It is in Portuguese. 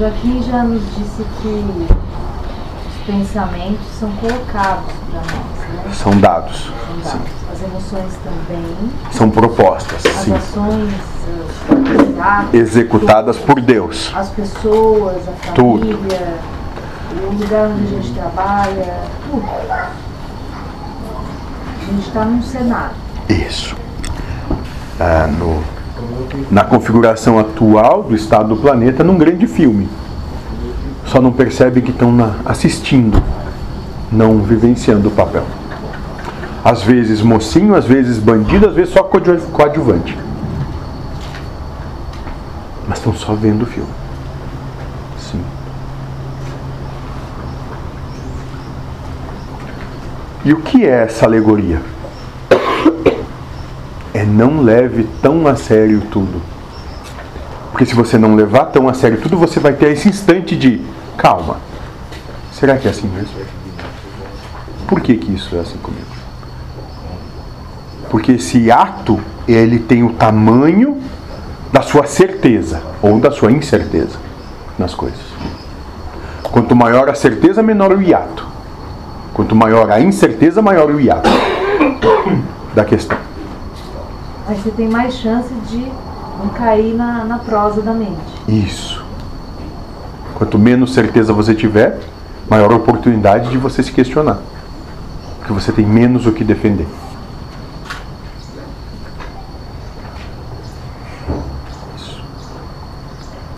Joaquim já nos disse que os pensamentos são colocados para nós, né? São dados. São dados. As emoções também, São propostas. as Sim. ações, atos, Executadas tudo. por Deus. as pessoas, a Tudo. família, o lugar onde a gente trabalha, tudo. A gente está num cenário. Isso. Ah, no, na configuração atual do estado do planeta, num grande filme. Só não percebem que estão assistindo, não vivenciando o papel. Às vezes mocinho, às vezes bandido, às vezes só coadju- coadjuvante. Mas estão só vendo o filme. Sim. E o que é essa alegoria? É não leve tão a sério tudo. Porque se você não levar tão a sério tudo, você vai ter esse instante de calma. Será que é assim mesmo? Por que, que isso é assim comigo? Porque esse ato, ele tem o tamanho da sua certeza ou da sua incerteza nas coisas. Quanto maior a certeza, menor o hiato. Quanto maior a incerteza, maior o hiato da questão. Aí você tem mais chance de não cair na, na prosa da mente. Isso. Quanto menos certeza você tiver, maior oportunidade de você se questionar. Porque você tem menos o que defender.